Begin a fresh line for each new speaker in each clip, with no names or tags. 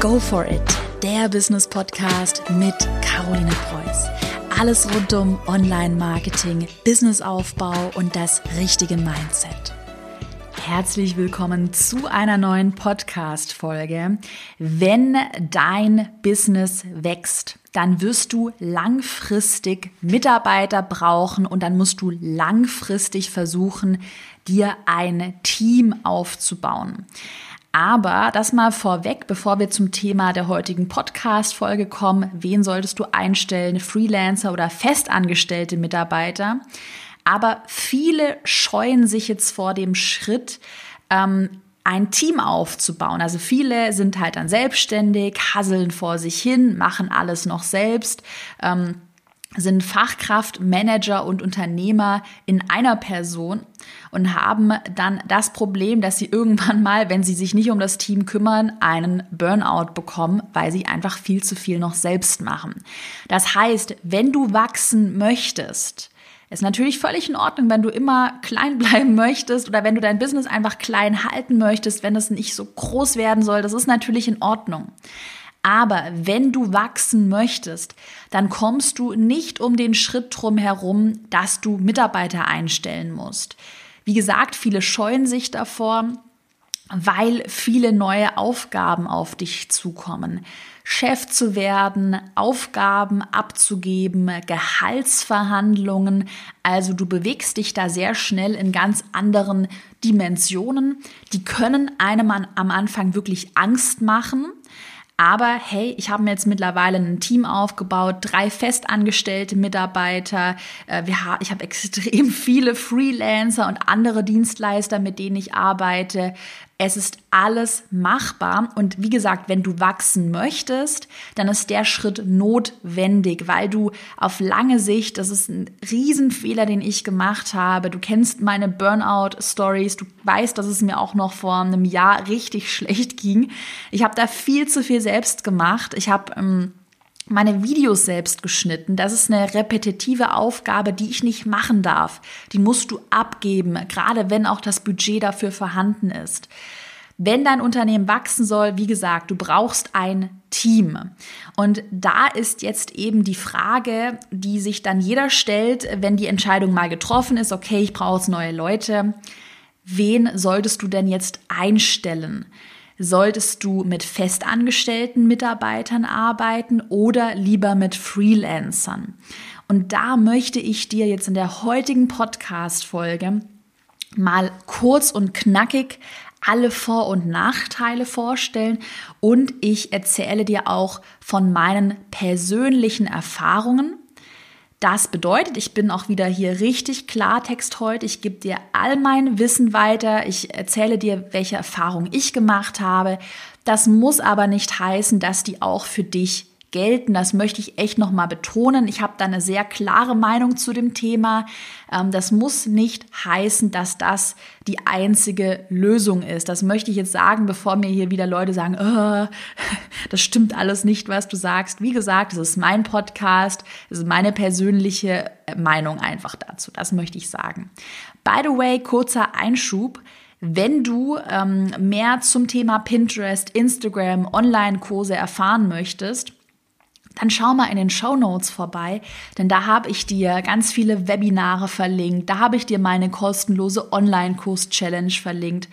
Go for it, der Business Podcast mit Caroline Preuß. Alles rund um Online-Marketing, Businessaufbau und das richtige Mindset. Herzlich willkommen zu einer neuen Podcast-Folge. Wenn dein Business wächst, dann wirst du langfristig Mitarbeiter brauchen und dann musst du langfristig versuchen, dir ein Team aufzubauen. Aber das mal vorweg, bevor wir zum Thema der heutigen Podcast-Folge kommen. Wen solltest du einstellen? Freelancer oder festangestellte Mitarbeiter? Aber viele scheuen sich jetzt vor dem Schritt, ähm, ein Team aufzubauen. Also viele sind halt dann selbstständig, hasseln vor sich hin, machen alles noch selbst. Ähm, sind Fachkraft, Manager und Unternehmer in einer Person und haben dann das Problem, dass sie irgendwann mal, wenn sie sich nicht um das Team kümmern, einen Burnout bekommen, weil sie einfach viel zu viel noch selbst machen. Das heißt, wenn du wachsen möchtest, ist natürlich völlig in Ordnung, wenn du immer klein bleiben möchtest oder wenn du dein Business einfach klein halten möchtest, wenn es nicht so groß werden soll. Das ist natürlich in Ordnung. Aber wenn du wachsen möchtest, dann kommst du nicht um den Schritt drum herum, dass du Mitarbeiter einstellen musst. Wie gesagt, viele scheuen sich davor, weil viele neue Aufgaben auf dich zukommen. Chef zu werden, Aufgaben abzugeben, Gehaltsverhandlungen. Also du bewegst dich da sehr schnell in ganz anderen Dimensionen. Die können einem am Anfang wirklich Angst machen. Aber hey, ich habe mir jetzt mittlerweile ein Team aufgebaut, drei festangestellte Mitarbeiter. Äh, ich habe extrem viele Freelancer und andere Dienstleister, mit denen ich arbeite. Es ist alles machbar. Und wie gesagt, wenn du wachsen möchtest, dann ist der Schritt notwendig, weil du auf lange Sicht, das ist ein Riesenfehler, den ich gemacht habe. Du kennst meine Burnout-Stories. Du weißt, dass es mir auch noch vor einem Jahr richtig schlecht ging. Ich habe da viel zu viel selbst gemacht. Ich habe ähm, meine Videos selbst geschnitten. Das ist eine repetitive Aufgabe, die ich nicht machen darf. Die musst du abgeben, gerade wenn auch das Budget dafür vorhanden ist. Wenn dein Unternehmen wachsen soll, wie gesagt, du brauchst ein Team. Und da ist jetzt eben die Frage, die sich dann jeder stellt, wenn die Entscheidung mal getroffen ist, okay, ich brauche neue Leute. Wen solltest du denn jetzt einstellen? Solltest du mit festangestellten Mitarbeitern arbeiten oder lieber mit Freelancern? Und da möchte ich dir jetzt in der heutigen Podcast-Folge mal kurz und knackig alle Vor- und Nachteile vorstellen und ich erzähle dir auch von meinen persönlichen Erfahrungen das bedeutet, ich bin auch wieder hier richtig Klartext heute. Ich gebe dir all mein Wissen weiter. Ich erzähle dir, welche Erfahrungen ich gemacht habe. Das muss aber nicht heißen, dass die auch für dich gelten. Das möchte ich echt nochmal betonen. Ich habe da eine sehr klare Meinung zu dem Thema. Ähm, das muss nicht heißen, dass das die einzige Lösung ist. Das möchte ich jetzt sagen, bevor mir hier wieder Leute sagen, oh, das stimmt alles nicht, was du sagst. Wie gesagt, es ist mein Podcast, es ist meine persönliche Meinung einfach dazu. Das möchte ich sagen. By the way, kurzer Einschub. Wenn du ähm, mehr zum Thema Pinterest, Instagram, Online-Kurse erfahren möchtest, dann schau mal in den Show Notes vorbei, denn da habe ich dir ganz viele Webinare verlinkt, da habe ich dir meine kostenlose Online-Kurs-Challenge verlinkt.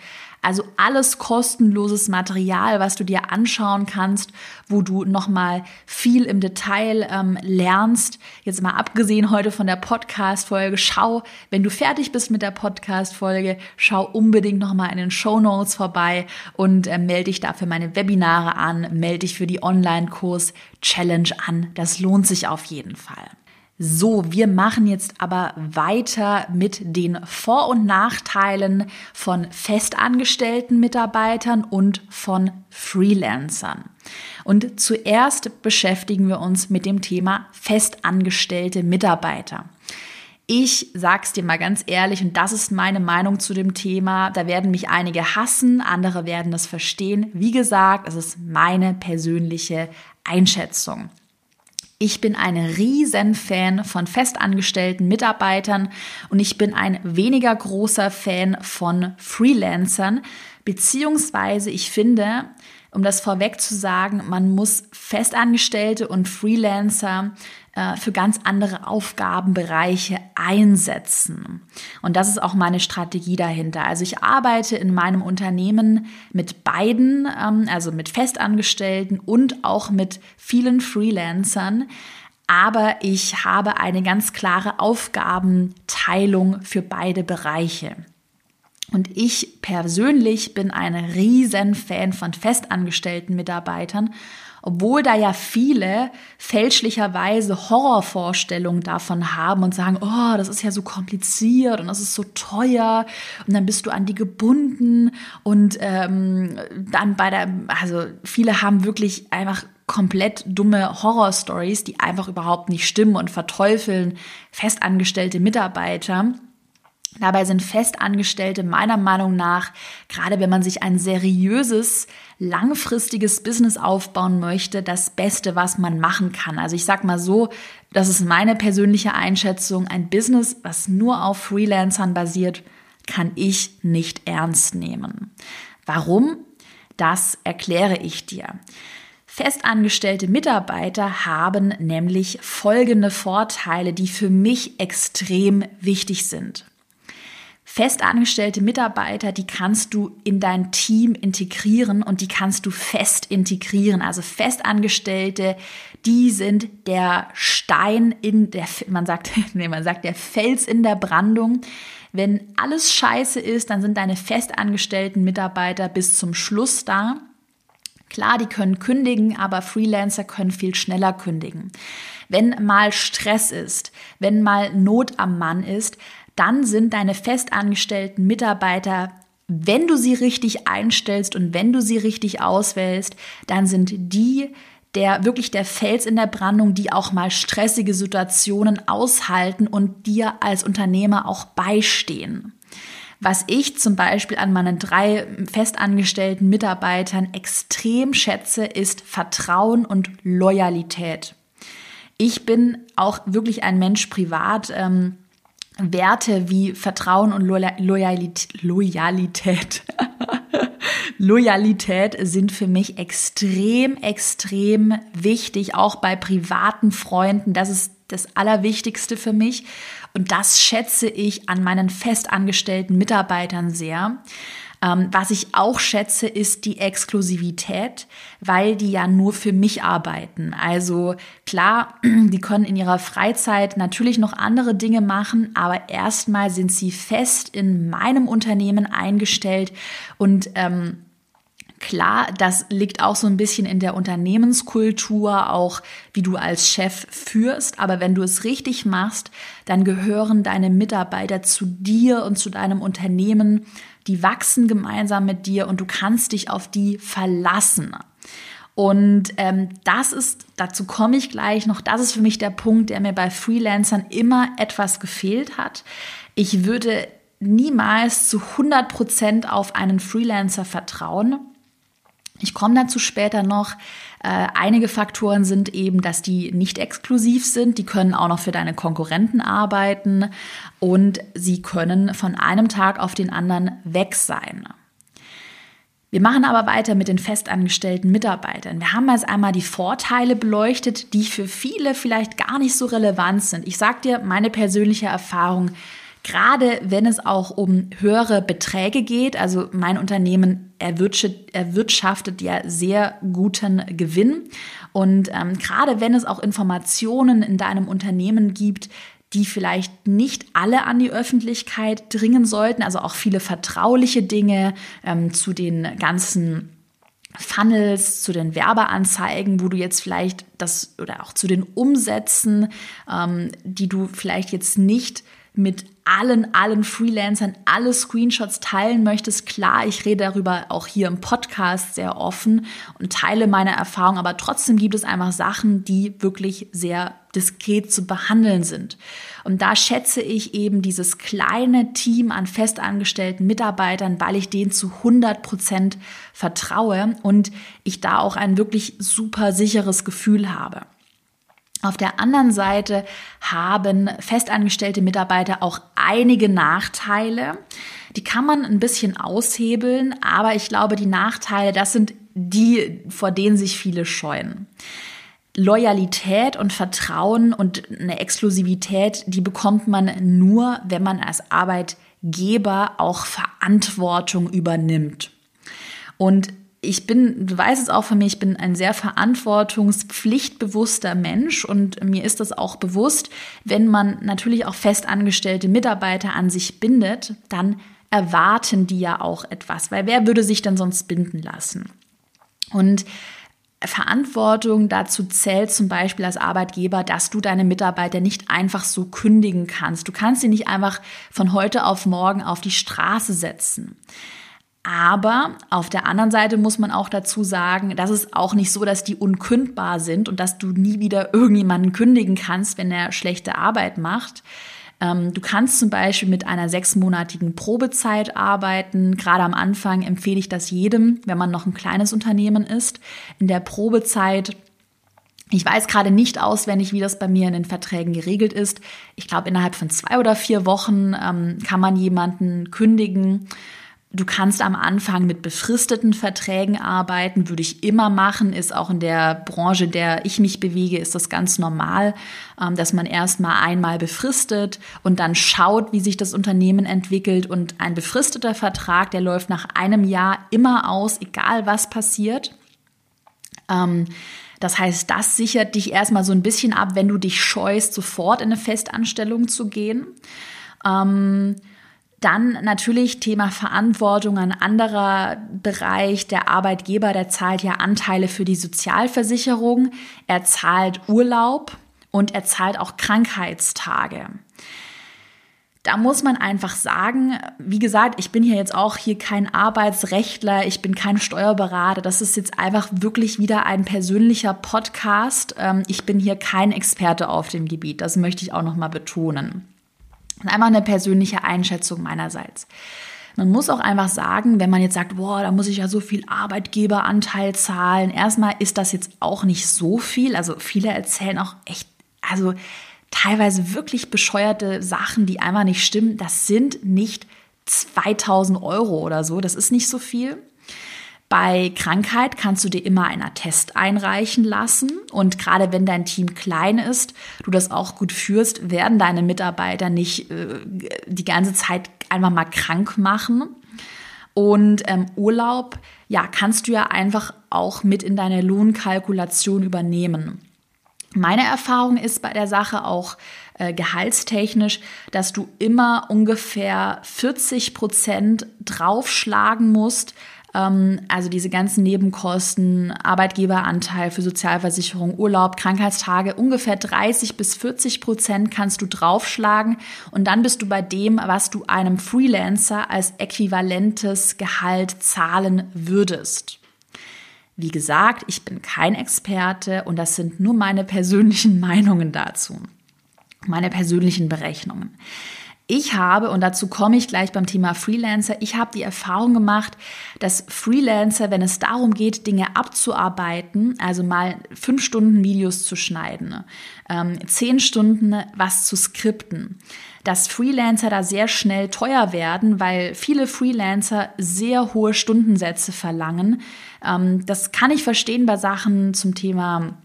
Also alles kostenloses Material, was du dir anschauen kannst, wo du nochmal viel im Detail ähm, lernst. Jetzt mal abgesehen heute von der Podcast-Folge, schau, wenn du fertig bist mit der Podcast-Folge, schau unbedingt nochmal in den Show Notes vorbei und äh, melde dich dafür meine Webinare an, melde dich für die Online-Kurs-Challenge an. Das lohnt sich auf jeden Fall. So, wir machen jetzt aber weiter mit den Vor- und Nachteilen von festangestellten Mitarbeitern und von Freelancern. Und zuerst beschäftigen wir uns mit dem Thema festangestellte Mitarbeiter. Ich sag's dir mal ganz ehrlich, und das ist meine Meinung zu dem Thema. Da werden mich einige hassen, andere werden es verstehen. Wie gesagt, es ist meine persönliche Einschätzung. Ich bin ein Riesenfan von festangestellten Mitarbeitern und ich bin ein weniger großer Fan von Freelancern, beziehungsweise ich finde, um das vorweg zu sagen, man muss Festangestellte und Freelancer äh, für ganz andere Aufgabenbereiche einsetzen. Und das ist auch meine Strategie dahinter. Also ich arbeite in meinem Unternehmen mit beiden, ähm, also mit Festangestellten und auch mit vielen Freelancern. Aber ich habe eine ganz klare Aufgabenteilung für beide Bereiche. Und ich persönlich bin ein riesen Fan von festangestellten Mitarbeitern, obwohl da ja viele fälschlicherweise Horrorvorstellungen davon haben und sagen, oh, das ist ja so kompliziert und das ist so teuer und dann bist du an die gebunden und ähm, dann bei der, also viele haben wirklich einfach komplett dumme Horrorstories, die einfach überhaupt nicht stimmen und verteufeln festangestellte Mitarbeiter. Dabei sind Festangestellte meiner Meinung nach, gerade wenn man sich ein seriöses, langfristiges Business aufbauen möchte, das Beste, was man machen kann. Also ich sag mal so, das ist meine persönliche Einschätzung. Ein Business, was nur auf Freelancern basiert, kann ich nicht ernst nehmen. Warum? Das erkläre ich dir. Festangestellte Mitarbeiter haben nämlich folgende Vorteile, die für mich extrem wichtig sind. Festangestellte Mitarbeiter, die kannst du in dein Team integrieren und die kannst du fest integrieren. Also Festangestellte, die sind der Stein in der, man sagt, nee, man sagt der Fels in der Brandung. Wenn alles scheiße ist, dann sind deine festangestellten Mitarbeiter bis zum Schluss da. Klar, die können kündigen, aber Freelancer können viel schneller kündigen. Wenn mal Stress ist, wenn mal Not am Mann ist, dann sind deine festangestellten Mitarbeiter wenn du sie richtig einstellst und wenn du sie richtig auswählst, dann sind die der wirklich der Fels in der Brandung, die auch mal stressige Situationen aushalten und dir als Unternehmer auch beistehen. Was ich zum Beispiel an meinen drei festangestellten Mitarbeitern extrem schätze, ist Vertrauen und Loyalität. Ich bin auch wirklich ein Mensch privat. Ähm, Werte wie Vertrauen und Loyalität, Loyalität, Loyalität sind für mich extrem, extrem wichtig, auch bei privaten Freunden. Das ist das Allerwichtigste für mich. Und das schätze ich an meinen festangestellten Mitarbeitern sehr. Ähm, was ich auch schätze, ist die Exklusivität, weil die ja nur für mich arbeiten. Also klar, die können in ihrer Freizeit natürlich noch andere Dinge machen, aber erstmal sind sie fest in meinem Unternehmen eingestellt und ähm, Klar, das liegt auch so ein bisschen in der Unternehmenskultur, auch wie du als Chef führst. Aber wenn du es richtig machst, dann gehören deine Mitarbeiter zu dir und zu deinem Unternehmen die wachsen gemeinsam mit dir und du kannst dich auf die verlassen. Und ähm, das ist, dazu komme ich gleich noch, das ist für mich der Punkt, der mir bei Freelancern immer etwas gefehlt hat. Ich würde niemals zu 100 Prozent auf einen Freelancer vertrauen. Ich komme dazu später noch. Äh, einige Faktoren sind eben, dass die nicht exklusiv sind. Die können auch noch für deine Konkurrenten arbeiten und sie können von einem Tag auf den anderen weg sein. Wir machen aber weiter mit den festangestellten Mitarbeitern. Wir haben jetzt einmal die Vorteile beleuchtet, die für viele vielleicht gar nicht so relevant sind. Ich sage dir meine persönliche Erfahrung, gerade wenn es auch um höhere Beträge geht. Also mein Unternehmen erwirtschaftet ja sehr guten Gewinn. Und ähm, gerade wenn es auch Informationen in deinem Unternehmen gibt, die vielleicht nicht alle an die Öffentlichkeit dringen sollten, also auch viele vertrauliche Dinge ähm, zu den ganzen Funnels, zu den Werbeanzeigen, wo du jetzt vielleicht das oder auch zu den Umsätzen, ähm, die du vielleicht jetzt nicht mit allen, allen Freelancern alle Screenshots teilen möchtest. Klar, ich rede darüber auch hier im Podcast sehr offen und teile meine Erfahrung, aber trotzdem gibt es einfach Sachen, die wirklich sehr diskret zu behandeln sind. Und da schätze ich eben dieses kleine Team an festangestellten Mitarbeitern, weil ich denen zu 100 Prozent vertraue und ich da auch ein wirklich super sicheres Gefühl habe. Auf der anderen Seite haben festangestellte Mitarbeiter auch einige Nachteile. Die kann man ein bisschen aushebeln, aber ich glaube, die Nachteile, das sind die, vor denen sich viele scheuen. Loyalität und Vertrauen und eine Exklusivität, die bekommt man nur, wenn man als Arbeitgeber auch Verantwortung übernimmt. Und ich bin, du weißt es auch von mir, ich bin ein sehr verantwortungspflichtbewusster Mensch und mir ist das auch bewusst, wenn man natürlich auch festangestellte Mitarbeiter an sich bindet, dann erwarten die ja auch etwas, weil wer würde sich dann sonst binden lassen? Und Verantwortung dazu zählt zum Beispiel als Arbeitgeber, dass du deine Mitarbeiter nicht einfach so kündigen kannst. Du kannst sie nicht einfach von heute auf morgen auf die Straße setzen. Aber auf der anderen Seite muss man auch dazu sagen, dass es auch nicht so, dass die unkündbar sind und dass du nie wieder irgendjemanden kündigen kannst, wenn er schlechte Arbeit macht. Ähm, du kannst zum Beispiel mit einer sechsmonatigen Probezeit arbeiten. Gerade am Anfang empfehle ich das jedem, wenn man noch ein kleines Unternehmen ist. In der Probezeit ich weiß gerade nicht auswendig, wie das bei mir in den Verträgen geregelt ist. Ich glaube, innerhalb von zwei oder vier Wochen ähm, kann man jemanden kündigen. Du kannst am Anfang mit befristeten Verträgen arbeiten, würde ich immer machen, ist auch in der Branche, in der ich mich bewege, ist das ganz normal, ähm, dass man erstmal einmal befristet und dann schaut, wie sich das Unternehmen entwickelt. Und ein befristeter Vertrag, der läuft nach einem Jahr immer aus, egal was passiert. Ähm, das heißt, das sichert dich erstmal so ein bisschen ab, wenn du dich scheust, sofort in eine Festanstellung zu gehen. Dann natürlich Thema Verantwortung, ein anderer Bereich. Der Arbeitgeber, der zahlt ja Anteile für die Sozialversicherung, er zahlt Urlaub und er zahlt auch Krankheitstage. Da muss man einfach sagen, wie gesagt, ich bin hier jetzt auch hier kein Arbeitsrechtler, ich bin kein Steuerberater. Das ist jetzt einfach wirklich wieder ein persönlicher Podcast. Ähm, ich bin hier kein Experte auf dem Gebiet. Das möchte ich auch noch mal betonen. Und einmal eine persönliche Einschätzung meinerseits. Man muss auch einfach sagen, wenn man jetzt sagt, boah, da muss ich ja so viel Arbeitgeberanteil zahlen. Erstmal ist das jetzt auch nicht so viel. Also viele erzählen auch echt, also teilweise wirklich bescheuerte Sachen, die einfach nicht stimmen. Das sind nicht 2000 Euro oder so. Das ist nicht so viel. Bei Krankheit kannst du dir immer einen Attest einreichen lassen. Und gerade wenn dein Team klein ist, du das auch gut führst, werden deine Mitarbeiter nicht äh, die ganze Zeit einfach mal krank machen. Und ähm, Urlaub, ja, kannst du ja einfach auch mit in deine Lohnkalkulation übernehmen. Meine Erfahrung ist bei der Sache auch äh, gehaltstechnisch, dass du immer ungefähr 40 Prozent draufschlagen musst, also diese ganzen Nebenkosten, Arbeitgeberanteil für Sozialversicherung, Urlaub, Krankheitstage, ungefähr 30 bis 40 Prozent kannst du draufschlagen und dann bist du bei dem, was du einem Freelancer als äquivalentes Gehalt zahlen würdest. Wie gesagt, ich bin kein Experte und das sind nur meine persönlichen Meinungen dazu, meine persönlichen Berechnungen. Ich habe, und dazu komme ich gleich beim Thema Freelancer, ich habe die Erfahrung gemacht, dass Freelancer, wenn es darum geht, Dinge abzuarbeiten, also mal fünf Stunden Videos zu schneiden, ähm, zehn Stunden was zu skripten, dass Freelancer da sehr schnell teuer werden, weil viele Freelancer sehr hohe Stundensätze verlangen. Ähm, das kann ich verstehen bei Sachen zum Thema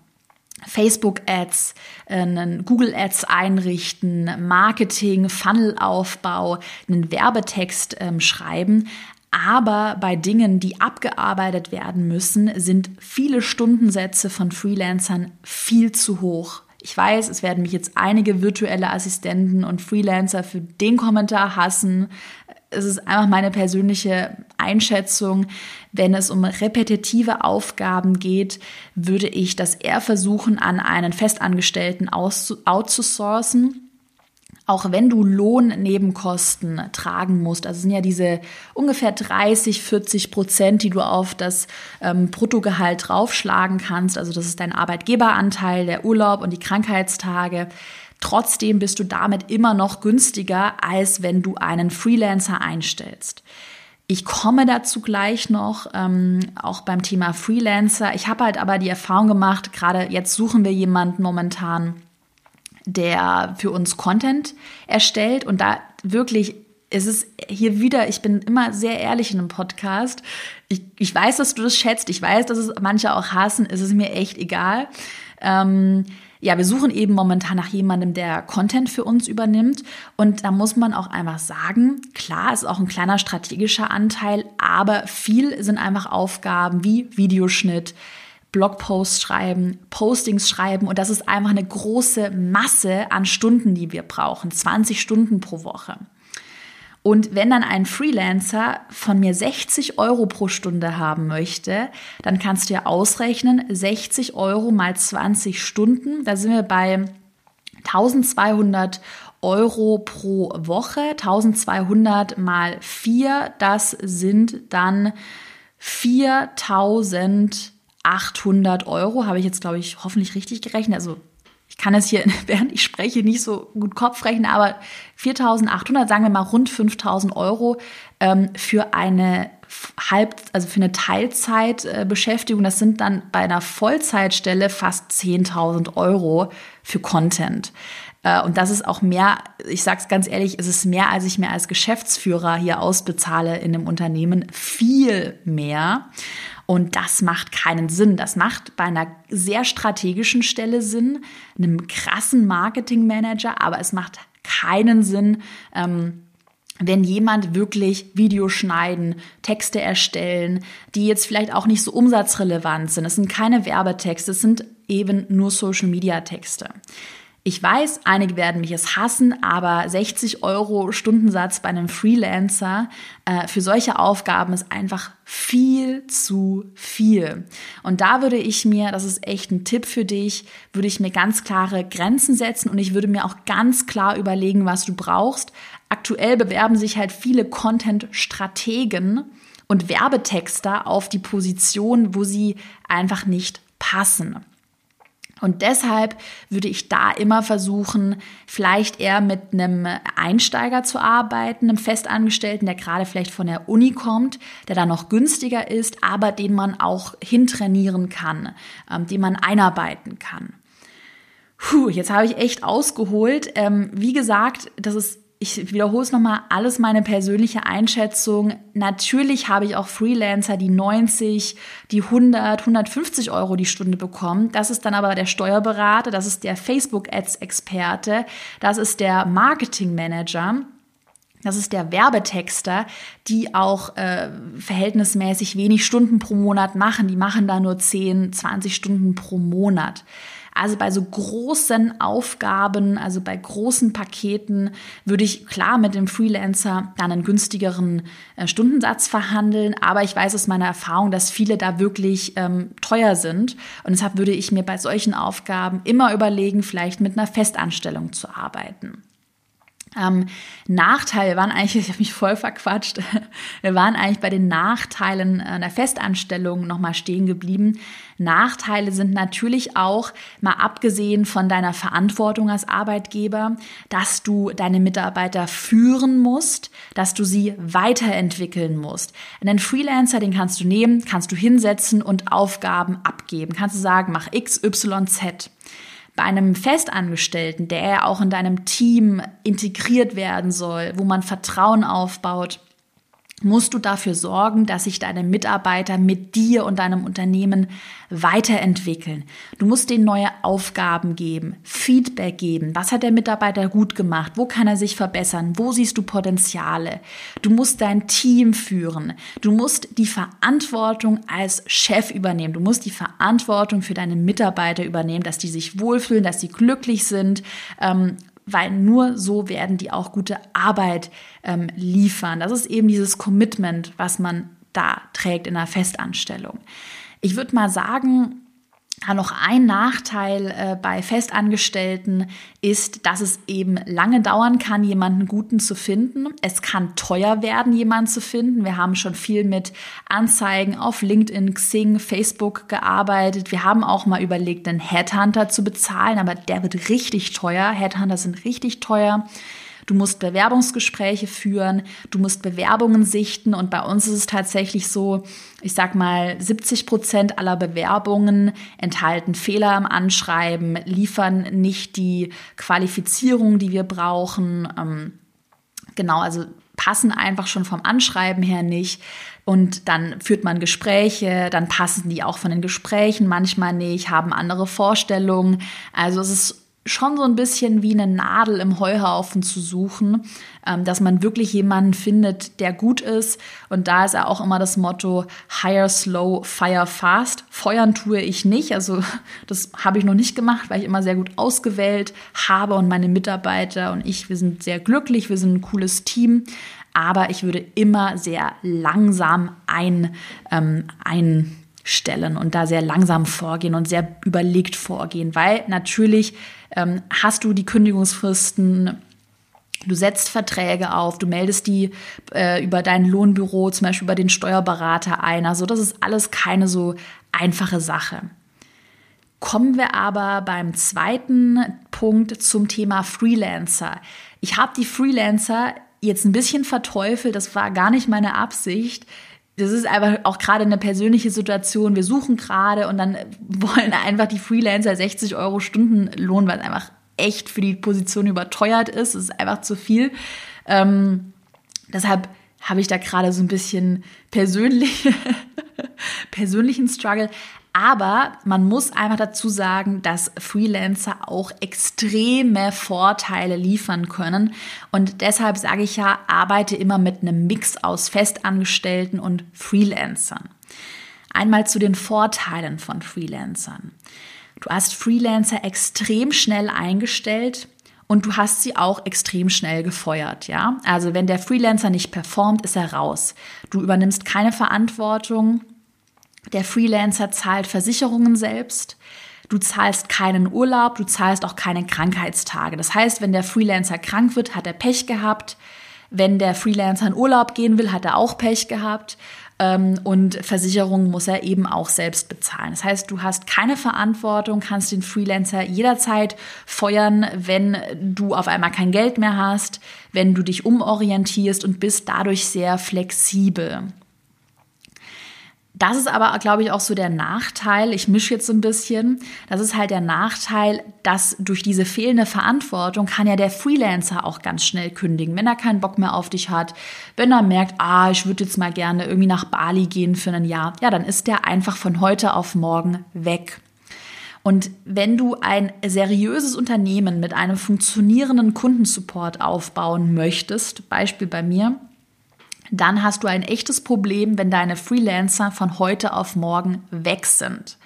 Facebook-Ads, äh, Google-Ads einrichten, Marketing, Funnelaufbau, einen Werbetext ähm, schreiben. Aber bei Dingen, die abgearbeitet werden müssen, sind viele Stundensätze von Freelancern viel zu hoch. Ich weiß, es werden mich jetzt einige virtuelle Assistenten und Freelancer für den Kommentar hassen. Es ist einfach meine persönliche Einschätzung. Wenn es um repetitive Aufgaben geht, würde ich das eher versuchen, an einen Festangestellten outzusourcen auch wenn du Lohnnebenkosten tragen musst, also sind ja diese ungefähr 30, 40 Prozent, die du auf das ähm, Bruttogehalt draufschlagen kannst, also das ist dein Arbeitgeberanteil, der Urlaub und die Krankheitstage, trotzdem bist du damit immer noch günstiger, als wenn du einen Freelancer einstellst. Ich komme dazu gleich noch, ähm, auch beim Thema Freelancer. Ich habe halt aber die Erfahrung gemacht, gerade jetzt suchen wir jemanden momentan, der für uns Content erstellt und da wirklich es ist hier wieder, ich bin immer sehr ehrlich in einem Podcast. Ich, ich weiß, dass du das schätzt. Ich weiß, dass es manche auch hassen. Es ist mir echt egal. Ähm, ja, wir suchen eben momentan nach jemandem, der Content für uns übernimmt. Und da muss man auch einfach sagen, klar, ist auch ein kleiner strategischer Anteil, aber viel sind einfach Aufgaben wie Videoschnitt, Blogposts schreiben, Postings schreiben und das ist einfach eine große Masse an Stunden, die wir brauchen. 20 Stunden pro Woche. Und wenn dann ein Freelancer von mir 60 Euro pro Stunde haben möchte, dann kannst du ja ausrechnen, 60 Euro mal 20 Stunden, da sind wir bei 1200 Euro pro Woche, 1200 mal 4, das sind dann 4800 Euro, habe ich jetzt, glaube ich, hoffentlich richtig gerechnet. Also ich kann es hier, während ich spreche, nicht so gut Kopf rechnen, aber 4.800, sagen wir mal rund 5.000 Euro ähm, für eine halb, also für eine Teilzeitbeschäftigung. Das sind dann bei einer Vollzeitstelle fast 10.000 Euro für Content. Äh, und das ist auch mehr, ich sage es ganz ehrlich, es ist mehr, als ich mir als Geschäftsführer hier ausbezahle in einem Unternehmen. Viel mehr. Und das macht keinen Sinn. Das macht bei einer sehr strategischen Stelle Sinn, einem krassen Marketingmanager, aber es macht keinen Sinn, ähm, wenn jemand wirklich Videos schneiden, Texte erstellen, die jetzt vielleicht auch nicht so umsatzrelevant sind. Es sind keine Werbetexte, es sind eben nur Social-Media-Texte. Ich weiß, einige werden mich es hassen, aber 60 Euro Stundensatz bei einem Freelancer äh, für solche Aufgaben ist einfach viel zu viel. Und da würde ich mir, das ist echt ein Tipp für dich, würde ich mir ganz klare Grenzen setzen und ich würde mir auch ganz klar überlegen, was du brauchst. Aktuell bewerben sich halt viele Content-Strategen und Werbetexter auf die Position, wo sie einfach nicht passen. Und deshalb würde ich da immer versuchen, vielleicht eher mit einem Einsteiger zu arbeiten, einem Festangestellten, der gerade vielleicht von der Uni kommt, der da noch günstiger ist, aber den man auch hintrainieren kann, ähm, den man einarbeiten kann. Puh, jetzt habe ich echt ausgeholt. Ähm, wie gesagt, das ist ich wiederhole es nochmal, alles meine persönliche Einschätzung. Natürlich habe ich auch Freelancer, die 90, die 100, 150 Euro die Stunde bekommen. Das ist dann aber der Steuerberater, das ist der Facebook-Ads-Experte, das ist der Marketing-Manager. Das ist der Werbetexter, die auch äh, verhältnismäßig wenig Stunden pro Monat machen. Die machen da nur 10, 20 Stunden pro Monat. Also bei so großen Aufgaben, also bei großen Paketen, würde ich klar mit dem Freelancer dann einen günstigeren äh, Stundensatz verhandeln. Aber ich weiß aus meiner Erfahrung, dass viele da wirklich ähm, teuer sind. Und deshalb würde ich mir bei solchen Aufgaben immer überlegen, vielleicht mit einer Festanstellung zu arbeiten. Ähm, Nachteile waren eigentlich, ich habe mich voll verquatscht, wir waren eigentlich bei den Nachteilen der Festanstellung nochmal stehen geblieben. Nachteile sind natürlich auch, mal abgesehen von deiner Verantwortung als Arbeitgeber, dass du deine Mitarbeiter führen musst, dass du sie weiterentwickeln musst. Einen Freelancer, den kannst du nehmen, kannst du hinsetzen und Aufgaben abgeben. Kannst du sagen, mach X, Y, Z. Bei einem Festangestellten, der ja auch in deinem Team integriert werden soll, wo man Vertrauen aufbaut, musst du dafür sorgen, dass sich deine Mitarbeiter mit dir und deinem Unternehmen weiterentwickeln. Du musst denen neue Aufgaben geben, Feedback geben. Was hat der Mitarbeiter gut gemacht? Wo kann er sich verbessern? Wo siehst du Potenziale? Du musst dein Team führen. Du musst die Verantwortung als Chef übernehmen. Du musst die Verantwortung für deine Mitarbeiter übernehmen, dass die sich wohlfühlen, dass sie glücklich sind. Weil nur so werden die auch gute Arbeit ähm, liefern. Das ist eben dieses Commitment, was man da trägt in einer Festanstellung. Ich würde mal sagen, noch ein Nachteil äh, bei Festangestellten ist, dass es eben lange dauern kann, jemanden guten zu finden. Es kann teuer werden, jemanden zu finden. Wir haben schon viel mit Anzeigen auf LinkedIn, Xing, Facebook gearbeitet. Wir haben auch mal überlegt, einen Headhunter zu bezahlen, aber der wird richtig teuer. Headhunter sind richtig teuer. Du musst Bewerbungsgespräche führen, du musst Bewerbungen sichten und bei uns ist es tatsächlich so, ich sag mal, 70 Prozent aller Bewerbungen enthalten Fehler im Anschreiben, liefern nicht die Qualifizierung, die wir brauchen. Ähm, genau, also passen einfach schon vom Anschreiben her nicht. Und dann führt man Gespräche, dann passen die auch von den Gesprächen manchmal nicht, haben andere Vorstellungen. Also es ist schon so ein bisschen wie eine Nadel im Heuhaufen zu suchen, ähm, dass man wirklich jemanden findet, der gut ist. Und da ist ja auch immer das Motto Hire Slow, Fire Fast. Feuern tue ich nicht. Also das habe ich noch nicht gemacht, weil ich immer sehr gut ausgewählt habe und meine Mitarbeiter und ich, wir sind sehr glücklich, wir sind ein cooles Team. Aber ich würde immer sehr langsam ein, ähm, ein stellen und da sehr langsam vorgehen und sehr überlegt vorgehen, weil natürlich ähm, hast du die Kündigungsfristen Du setzt Verträge auf, du meldest die äh, über dein Lohnbüro, zum Beispiel über den Steuerberater ein. Also das ist alles keine so einfache Sache. Kommen wir aber beim zweiten Punkt zum Thema Freelancer. Ich habe die Freelancer jetzt ein bisschen verteufelt, das war gar nicht meine Absicht das ist einfach auch gerade eine persönliche Situation. Wir suchen gerade und dann wollen einfach die Freelancer 60 Euro Stundenlohn, weil es einfach echt für die Position überteuert ist. Es ist einfach zu viel. Ähm, deshalb habe ich da gerade so ein bisschen persönlich, persönlichen Struggle. Aber man muss einfach dazu sagen, dass Freelancer auch extreme Vorteile liefern können. Und deshalb sage ich ja, arbeite immer mit einem Mix aus Festangestellten und Freelancern. Einmal zu den Vorteilen von Freelancern. Du hast Freelancer extrem schnell eingestellt und du hast sie auch extrem schnell gefeuert, ja? Also wenn der Freelancer nicht performt, ist er raus. Du übernimmst keine Verantwortung der Freelancer zahlt Versicherungen selbst. Du zahlst keinen Urlaub, du zahlst auch keine Krankheitstage. Das heißt, wenn der Freelancer krank wird, hat er Pech gehabt. Wenn der Freelancer in Urlaub gehen will, hat er auch Pech gehabt. Ähm, und Versicherungen muss er eben auch selbst bezahlen. Das heißt, du hast keine Verantwortung, kannst den Freelancer jederzeit feuern, wenn du auf einmal kein Geld mehr hast, wenn du dich umorientierst und bist dadurch sehr flexibel. Das ist aber, glaube ich, auch so der Nachteil. Ich mische jetzt so ein bisschen. Das ist halt der Nachteil, dass durch diese fehlende Verantwortung kann ja der Freelancer auch ganz schnell kündigen, wenn er keinen Bock mehr auf dich hat, wenn er merkt, ah, ich würde jetzt mal gerne irgendwie nach Bali gehen für ein Jahr. Ja, dann ist der einfach von heute auf morgen weg. Und wenn du ein seriöses Unternehmen mit einem funktionierenden Kundensupport aufbauen möchtest, Beispiel bei mir, dann hast du ein echtes Problem, wenn deine Freelancer von heute auf morgen weg sind.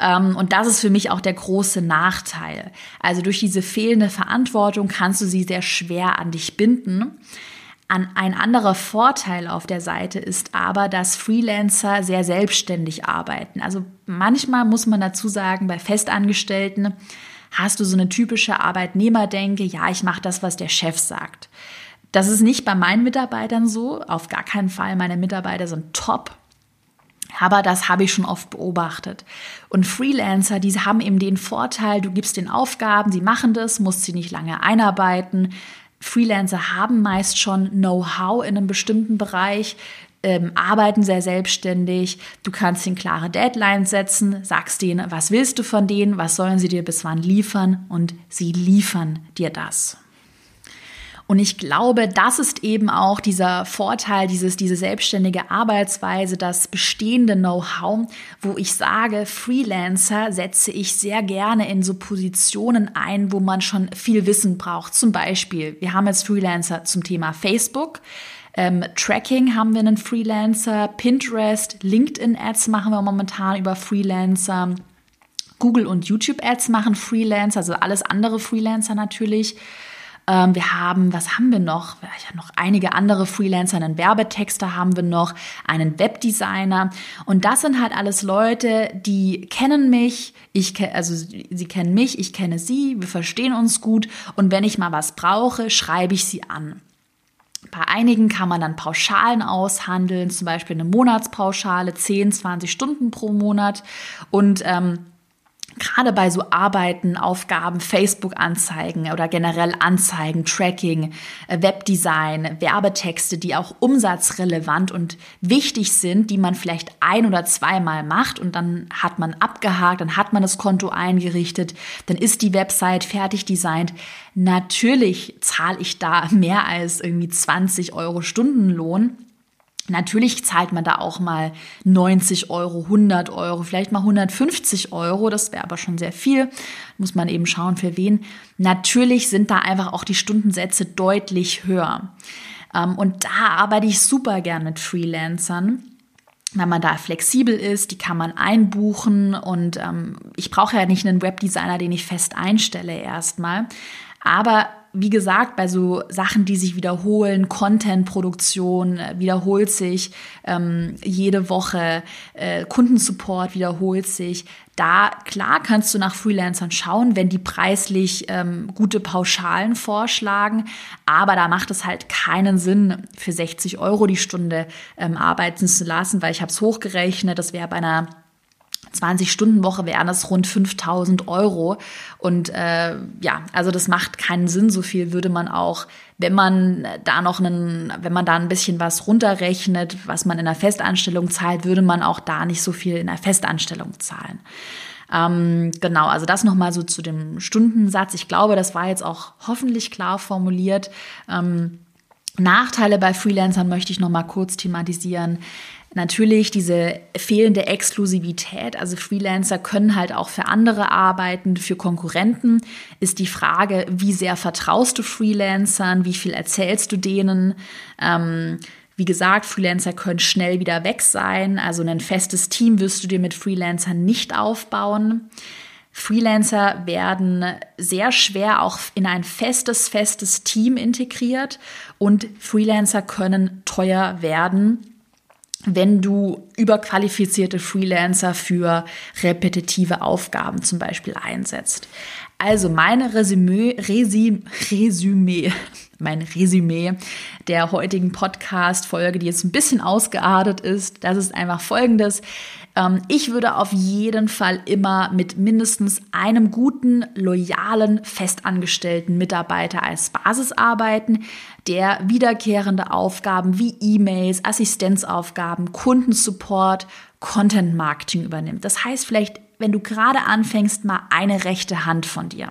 Ähm, und das ist für mich auch der große Nachteil. Also durch diese fehlende Verantwortung kannst du sie sehr schwer an dich binden. Ein anderer Vorteil auf der Seite ist aber, dass Freelancer sehr selbstständig arbeiten. Also manchmal muss man dazu sagen, bei Festangestellten hast du so eine typische Arbeitnehmerdenke, ja, ich mache das, was der Chef sagt. Das ist nicht bei meinen Mitarbeitern so, auf gar keinen Fall. Meine Mitarbeiter sind top. Aber das habe ich schon oft beobachtet. Und Freelancer, die haben eben den Vorteil, du gibst den Aufgaben, sie machen das, musst sie nicht lange einarbeiten. Freelancer haben meist schon Know-how in einem bestimmten Bereich, ähm, arbeiten sehr selbstständig. Du kannst ihnen klare Deadlines setzen, sagst denen, was willst du von denen, was sollen sie dir bis wann liefern und sie liefern dir das. Und ich glaube, das ist eben auch dieser Vorteil, dieses, diese selbstständige Arbeitsweise, das bestehende Know-how, wo ich sage, Freelancer setze ich sehr gerne in so Positionen ein, wo man schon viel Wissen braucht. Zum Beispiel, wir haben jetzt Freelancer zum Thema Facebook. Ähm, Tracking haben wir einen Freelancer, Pinterest, LinkedIn-Ads machen wir momentan über Freelancer. Google und YouTube-Ads machen Freelancer, also alles andere Freelancer natürlich. Ähm, wir haben, was haben wir noch? Ja, noch einige andere Freelancer, einen Werbetexter haben wir noch, einen Webdesigner. Und das sind halt alles Leute, die kennen mich, ich also sie kennen mich, ich kenne sie, wir verstehen uns gut. Und wenn ich mal was brauche, schreibe ich sie an. Bei einigen kann man dann Pauschalen aushandeln, zum Beispiel eine Monatspauschale, 10, 20 Stunden pro Monat. Und ähm, gerade bei so Arbeiten, Aufgaben, Facebook-Anzeigen oder generell Anzeigen, Tracking, äh, Webdesign, Werbetexte, die auch umsatzrelevant und wichtig sind, die man vielleicht ein oder zweimal macht und dann hat man abgehakt, dann hat man das Konto eingerichtet, dann ist die Website fertig designt. Natürlich zahle ich da mehr als irgendwie 20 Euro Stundenlohn Natürlich zahlt man da auch mal 90 Euro, 100 Euro, vielleicht mal 150 Euro. Das wäre aber schon sehr viel. Muss man eben schauen, für wen. Natürlich sind da einfach auch die Stundensätze deutlich höher. Ähm, und da arbeite ich super gern mit Freelancern weil man da flexibel ist, die kann man einbuchen und ähm, ich brauche ja nicht einen Webdesigner, den ich fest einstelle erstmal. Aber wie gesagt, bei so Sachen, die sich wiederholen, Content-Produktion äh, wiederholt sich ähm, jede Woche, äh, Kundensupport wiederholt sich. Da, klar, kannst du nach Freelancern schauen, wenn die preislich ähm, gute Pauschalen vorschlagen, aber da macht es halt keinen Sinn, für 60 Euro die Stunde ähm, arbeiten zu lassen, weil ich habe es hochgerechnet, das wäre bei einer 20-Stunden-Woche wären das rund 5000 Euro. Und äh, ja, also das macht keinen Sinn. So viel würde man auch, wenn man da noch einen, wenn man da ein bisschen was runterrechnet, was man in der Festanstellung zahlt, würde man auch da nicht so viel in der Festanstellung zahlen. Ähm, genau, also das nochmal so zu dem Stundensatz. Ich glaube, das war jetzt auch hoffentlich klar formuliert. Ähm, Nachteile bei Freelancern möchte ich nochmal kurz thematisieren. Natürlich diese fehlende Exklusivität, also Freelancer können halt auch für andere arbeiten, für Konkurrenten, ist die Frage, wie sehr vertraust du Freelancern, wie viel erzählst du denen. Ähm, wie gesagt, Freelancer können schnell wieder weg sein, also ein festes Team wirst du dir mit Freelancern nicht aufbauen. Freelancer werden sehr schwer auch in ein festes, festes Team integriert und Freelancer können teuer werden wenn du überqualifizierte Freelancer für repetitive Aufgaben zum Beispiel einsetzt. Also meine Resümee, Resümee, Resümee mein Resümee der heutigen Podcast-Folge, die jetzt ein bisschen ausgeartet ist, das ist einfach folgendes. Ähm, ich würde auf jeden Fall immer mit mindestens einem guten, loyalen, festangestellten Mitarbeiter als Basis arbeiten, der wiederkehrende Aufgaben wie E-Mails, Assistenzaufgaben, Kundensupport, Content Marketing übernimmt. Das heißt vielleicht, wenn du gerade anfängst, mal eine rechte Hand von dir.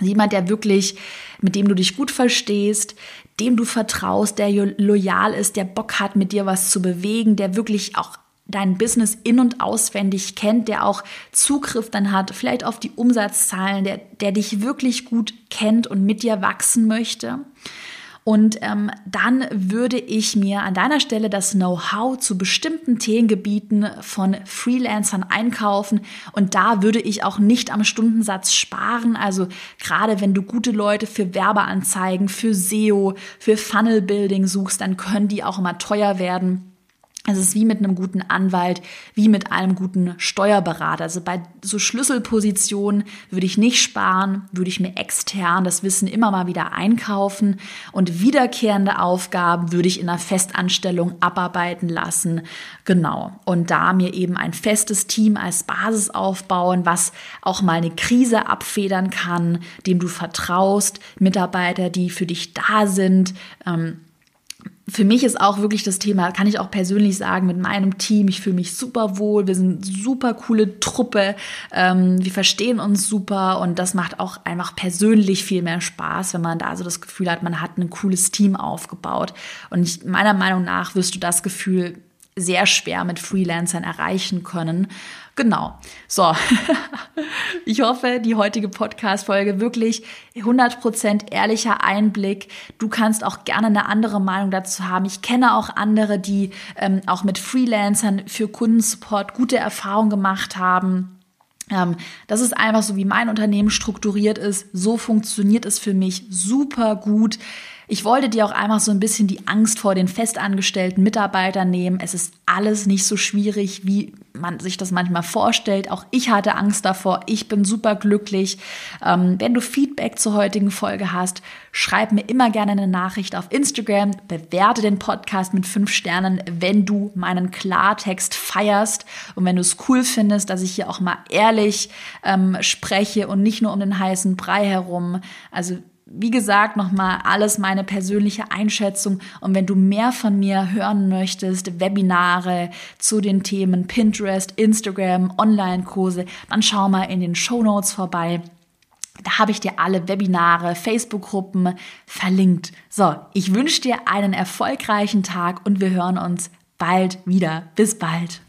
Jemand, der wirklich, mit dem du dich gut verstehst, dem du vertraust, der loyal ist, der Bock hat, mit dir was zu bewegen, der wirklich auch dein Business in- und auswendig kennt, der auch Zugriff dann hat, vielleicht auf die Umsatzzahlen, der, der dich wirklich gut kennt und mit dir wachsen möchte. Und ähm, dann würde ich mir an deiner Stelle das Know-how zu bestimmten Themengebieten von Freelancern einkaufen. Und da würde ich auch nicht am Stundensatz sparen. Also gerade wenn du gute Leute für Werbeanzeigen, für SEO, für Funnel Building suchst, dann können die auch immer teuer werden. Es ist wie mit einem guten Anwalt, wie mit einem guten Steuerberater. Also bei so Schlüsselpositionen würde ich nicht sparen, würde ich mir extern das Wissen immer mal wieder einkaufen und wiederkehrende Aufgaben würde ich in einer Festanstellung abarbeiten lassen. Genau. Und da mir eben ein festes Team als Basis aufbauen, was auch mal eine Krise abfedern kann, dem du vertraust, Mitarbeiter, die für dich da sind. Ähm, für mich ist auch wirklich das Thema, kann ich auch persönlich sagen, mit meinem Team, ich fühle mich super wohl, wir sind super coole Truppe, ähm, wir verstehen uns super und das macht auch einfach persönlich viel mehr Spaß, wenn man da so das Gefühl hat, man hat ein cooles Team aufgebaut. Und ich, meiner Meinung nach wirst du das Gefühl sehr schwer mit Freelancern erreichen können. Genau. So. ich hoffe, die heutige Podcast-Folge wirklich 100% ehrlicher Einblick. Du kannst auch gerne eine andere Meinung dazu haben. Ich kenne auch andere, die ähm, auch mit Freelancern für Kundensupport gute Erfahrungen gemacht haben. Ähm, das ist einfach so, wie mein Unternehmen strukturiert ist. So funktioniert es für mich super gut Ich wollte dir auch einfach so ein bisschen die Angst vor den festangestellten Mitarbeitern nehmen. Es ist alles nicht so schwierig, wie man sich das manchmal vorstellt. Auch ich hatte Angst davor. Ich bin super glücklich. Ähm, wenn du Feedback zur heutigen Folge hast, schreib mir immer gerne eine Nachricht auf Instagram. Bewerte den Podcast mit fünf Sternen, wenn du meinen Klartext feierst und wenn du es cool findest, dass ich hier auch mal ehrlich ähm, spreche und nicht nur um den heißen Brei herum. Also wie gesagt, nochmal alles meine persönliche Einschätzung. Und wenn du mehr von mir hören möchtest, Webinare zu den Themen Pinterest, Instagram, Online-Kurse, dann schau mal in den Show Notes vorbei. Da habe ich dir alle Webinare, Facebook-Gruppen verlinkt. So, ich wünsche dir einen erfolgreichen Tag und wir hören uns bald wieder. Bis bald.